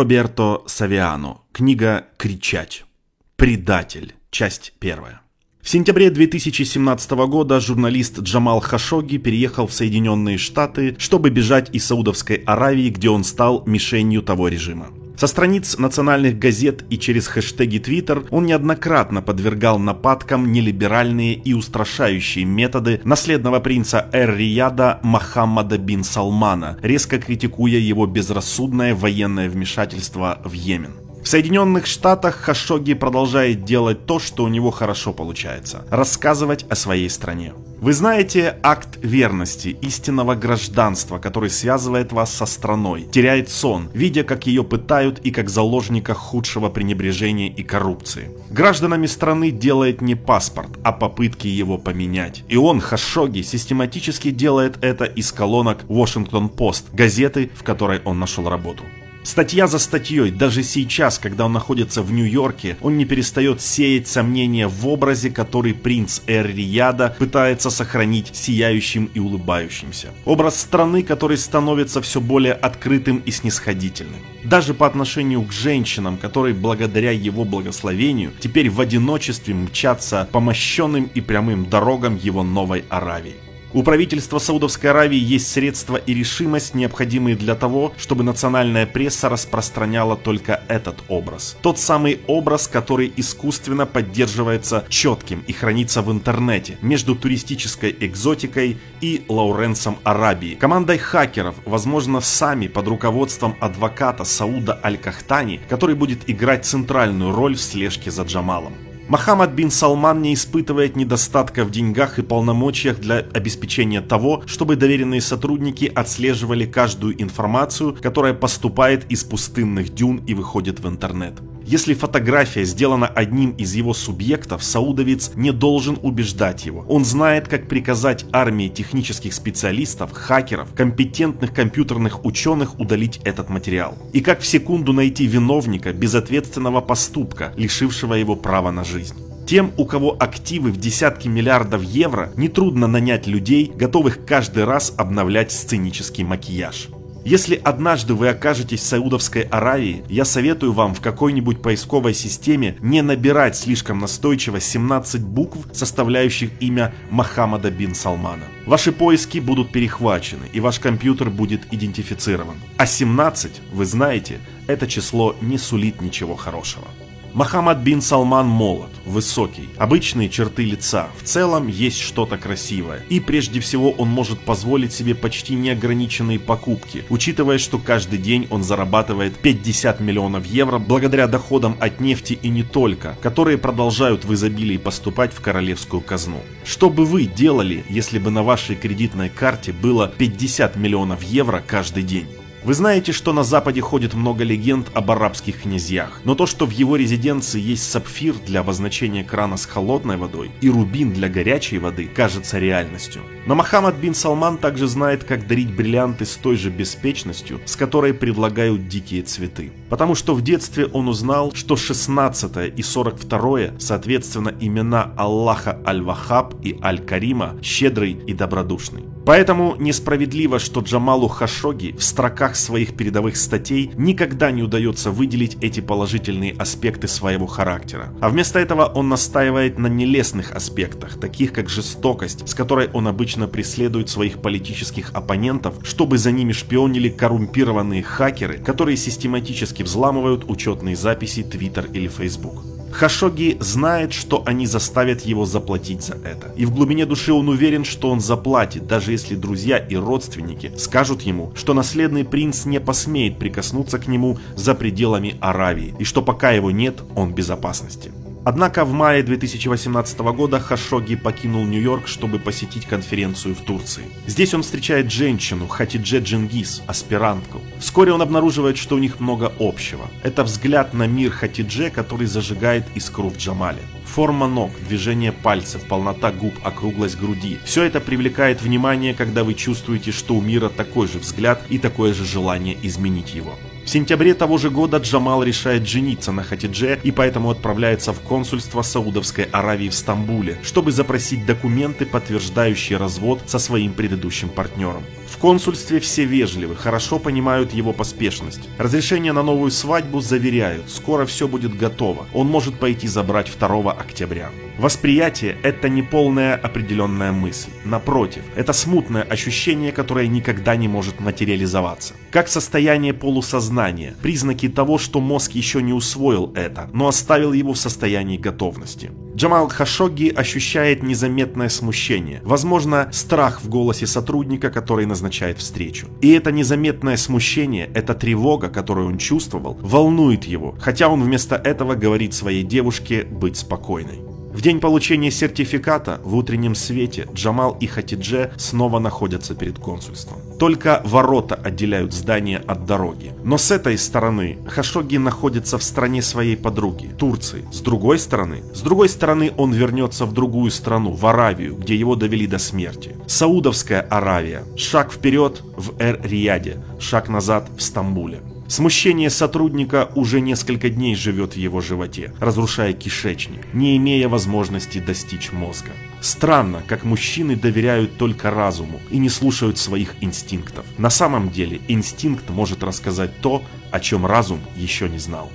Роберто Савиано. Книга «Кричать». Предатель. Часть первая. В сентябре 2017 года журналист Джамал Хашоги переехал в Соединенные Штаты, чтобы бежать из Саудовской Аравии, где он стал мишенью того режима. Со страниц национальных газет и через хэштеги Twitter он неоднократно подвергал нападкам нелиберальные и устрашающие методы наследного принца Эр-Рияда Мохаммада бин Салмана, резко критикуя его безрассудное военное вмешательство в Йемен. В Соединенных Штатах Хашоги продолжает делать то, что у него хорошо получается – рассказывать о своей стране. Вы знаете акт верности, истинного гражданства, который связывает вас со страной, теряет сон, видя, как ее пытают и как заложника худшего пренебрежения и коррупции. Гражданами страны делает не паспорт, а попытки его поменять. И он, Хашоги, систематически делает это из колонок Washington Post, газеты, в которой он нашел работу. Статья за статьей, даже сейчас, когда он находится в Нью-Йорке, он не перестает сеять сомнения в образе, который принц Эр-Рияда пытается сохранить сияющим и улыбающимся. Образ страны, который становится все более открытым и снисходительным. Даже по отношению к женщинам, которые благодаря его благословению теперь в одиночестве мчатся по мощенным и прямым дорогам его новой Аравии. У правительства Саудовской Аравии есть средства и решимость, необходимые для того, чтобы национальная пресса распространяла только этот образ. Тот самый образ, который искусственно поддерживается четким и хранится в интернете между туристической экзотикой и Лауренсом Арабии. Командой хакеров, возможно, сами под руководством адвоката Сауда Аль-Кахтани, который будет играть центральную роль в слежке за Джамалом. Мохаммад бин Салман не испытывает недостатка в деньгах и полномочиях для обеспечения того, чтобы доверенные сотрудники отслеживали каждую информацию, которая поступает из пустынных дюн и выходит в интернет. Если фотография сделана одним из его субъектов, саудовец не должен убеждать его. Он знает, как приказать армии технических специалистов, хакеров, компетентных компьютерных ученых удалить этот материал. И как в секунду найти виновника безответственного поступка, лишившего его права на жизнь. Тем, у кого активы в десятки миллиардов евро, нетрудно нанять людей, готовых каждый раз обновлять сценический макияж. Если однажды вы окажетесь в Саудовской Аравии, я советую вам в какой-нибудь поисковой системе не набирать слишком настойчиво 17 букв, составляющих имя Мохаммада бин Салмана. Ваши поиски будут перехвачены, и ваш компьютер будет идентифицирован. А 17, вы знаете, это число не сулит ничего хорошего. Мохаммад бин Салман молод, высокий, обычные черты лица, в целом есть что-то красивое. И прежде всего он может позволить себе почти неограниченные покупки, учитывая, что каждый день он зарабатывает 50 миллионов евро благодаря доходам от нефти и не только, которые продолжают в изобилии поступать в королевскую казну. Что бы вы делали, если бы на вашей кредитной карте было 50 миллионов евро каждый день? Вы знаете, что на Западе ходит много легенд об арабских князьях, но то, что в его резиденции есть сапфир для обозначения крана с холодной водой и рубин для горячей воды, кажется реальностью. Но Мохаммад бин Салман также знает, как дарить бриллианты с той же беспечностью, с которой предлагают дикие цветы. Потому что в детстве он узнал, что 16 и 42 соответственно имена Аллаха Аль-Вахаб и Аль-Карима, щедрый и добродушный. Поэтому несправедливо, что Джамалу Хашоги в строках своих передовых статей никогда не удается выделить эти положительные аспекты своего характера. А вместо этого он настаивает на нелестных аспектах, таких как жестокость, с которой он обычно преследует своих политических оппонентов, чтобы за ними шпионили коррумпированные хакеры, которые систематически взламывают учетные записи Twitter или Facebook. Хашоги знает, что они заставят его заплатить за это. И в глубине души он уверен, что он заплатит, даже если друзья и родственники скажут ему, что наследный принц не посмеет прикоснуться к нему за пределами Аравии, и что пока его нет, он в безопасности. Однако в мае 2018 года Хашоги покинул Нью-Йорк, чтобы посетить конференцию в Турции. Здесь он встречает женщину Хатидже Джингис, аспирантку. Вскоре он обнаруживает, что у них много общего. Это взгляд на мир Хатидже, который зажигает искру в Джамале. Форма ног, движение пальцев, полнота губ, округлость груди. Все это привлекает внимание, когда вы чувствуете, что у мира такой же взгляд и такое же желание изменить его. В сентябре того же года Джамал решает жениться на Хатидже и поэтому отправляется в консульство Саудовской Аравии в Стамбуле, чтобы запросить документы, подтверждающие развод со своим предыдущим партнером. В консульстве все вежливы, хорошо понимают его поспешность. Разрешение на новую свадьбу заверяют, скоро все будет готово, он может пойти забрать 2 октября. Восприятие – это не полная определенная мысль. Напротив, это смутное ощущение, которое никогда не может материализоваться. Как состояние полусознания, признаки того, что мозг еще не усвоил это, но оставил его в состоянии готовности. Джамал Хашоги ощущает незаметное смущение, возможно, страх в голосе сотрудника, который назначает встречу. И это незаметное смущение, эта тревога, которую он чувствовал, волнует его, хотя он вместо этого говорит своей девушке быть спокойной. В день получения сертификата в утреннем свете Джамал и Хатидже снова находятся перед консульством. Только ворота отделяют здание от дороги. Но с этой стороны Хашоги находится в стране своей подруги, Турции. С другой стороны, с другой стороны он вернется в другую страну, в Аравию, где его довели до смерти. Саудовская Аравия. Шаг вперед в Эр-Рияде, шаг назад в Стамбуле. Смущение сотрудника уже несколько дней живет в его животе, разрушая кишечник, не имея возможности достичь мозга. Странно, как мужчины доверяют только разуму и не слушают своих инстинктов. На самом деле инстинкт может рассказать то, о чем разум еще не знал.